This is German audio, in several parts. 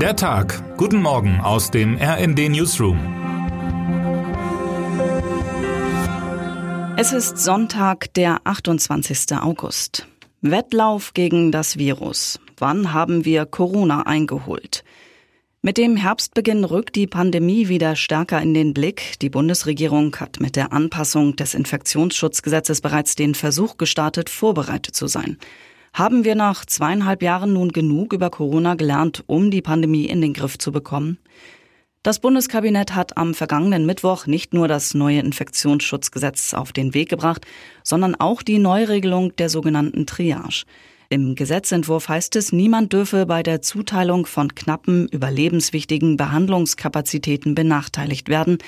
Der Tag. Guten Morgen aus dem RND Newsroom. Es ist Sonntag, der 28. August. Wettlauf gegen das Virus. Wann haben wir Corona eingeholt? Mit dem Herbstbeginn rückt die Pandemie wieder stärker in den Blick. Die Bundesregierung hat mit der Anpassung des Infektionsschutzgesetzes bereits den Versuch gestartet, vorbereitet zu sein. Haben wir nach zweieinhalb Jahren nun genug über Corona gelernt, um die Pandemie in den Griff zu bekommen? Das Bundeskabinett hat am vergangenen Mittwoch nicht nur das neue Infektionsschutzgesetz auf den Weg gebracht, sondern auch die Neuregelung der sogenannten Triage. Im Gesetzentwurf heißt es, niemand dürfe bei der Zuteilung von knappen, überlebenswichtigen Behandlungskapazitäten benachteiligt werden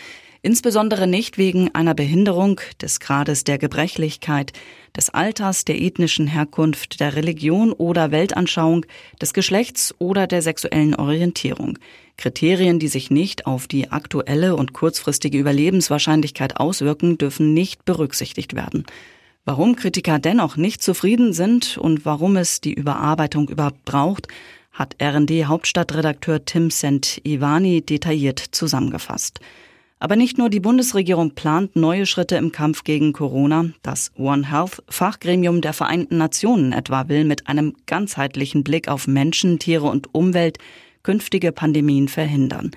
insbesondere nicht wegen einer Behinderung, des Grades der Gebrechlichkeit, des Alters, der ethnischen Herkunft, der Religion oder Weltanschauung, des Geschlechts oder der sexuellen Orientierung. Kriterien, die sich nicht auf die aktuelle und kurzfristige Überlebenswahrscheinlichkeit auswirken, dürfen nicht berücksichtigt werden. Warum Kritiker dennoch nicht zufrieden sind und warum es die Überarbeitung überhaupt braucht, hat RND Hauptstadtredakteur Tim St. Ivani detailliert zusammengefasst. Aber nicht nur die Bundesregierung plant neue Schritte im Kampf gegen Corona. Das One Health Fachgremium der Vereinten Nationen etwa will mit einem ganzheitlichen Blick auf Menschen, Tiere und Umwelt künftige Pandemien verhindern.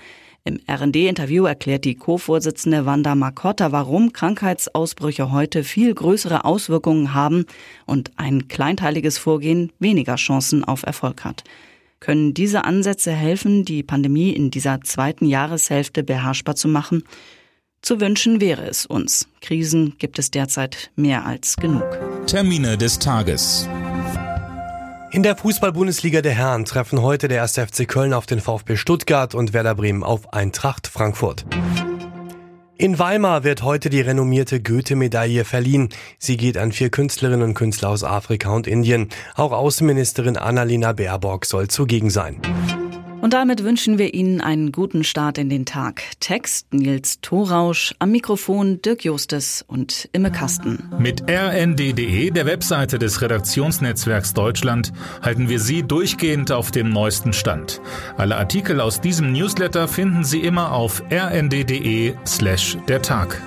Im RD-Interview erklärt die Co-Vorsitzende Wanda Makotta, warum Krankheitsausbrüche heute viel größere Auswirkungen haben und ein kleinteiliges Vorgehen weniger Chancen auf Erfolg hat. Können diese Ansätze helfen, die Pandemie in dieser zweiten Jahreshälfte beherrschbar zu machen? Zu wünschen wäre es uns. Krisen gibt es derzeit mehr als genug. Termine des Tages. In der Fußball-Bundesliga der Herren treffen heute der 1. FC Köln auf den VfB Stuttgart und Werder Bremen auf Eintracht Frankfurt. In Weimar wird heute die renommierte Goethe-Medaille verliehen. Sie geht an vier Künstlerinnen und Künstler aus Afrika und Indien. Auch Außenministerin Annalena Baerbock soll zugegen sein. Und damit wünschen wir Ihnen einen guten Start in den Tag. Text Nils Thorausch, am Mikrofon Dirk Justes und Imme Kasten. Mit rnd.de, der Webseite des Redaktionsnetzwerks Deutschland, halten wir Sie durchgehend auf dem neuesten Stand. Alle Artikel aus diesem Newsletter finden Sie immer auf rnd.de slash der Tag.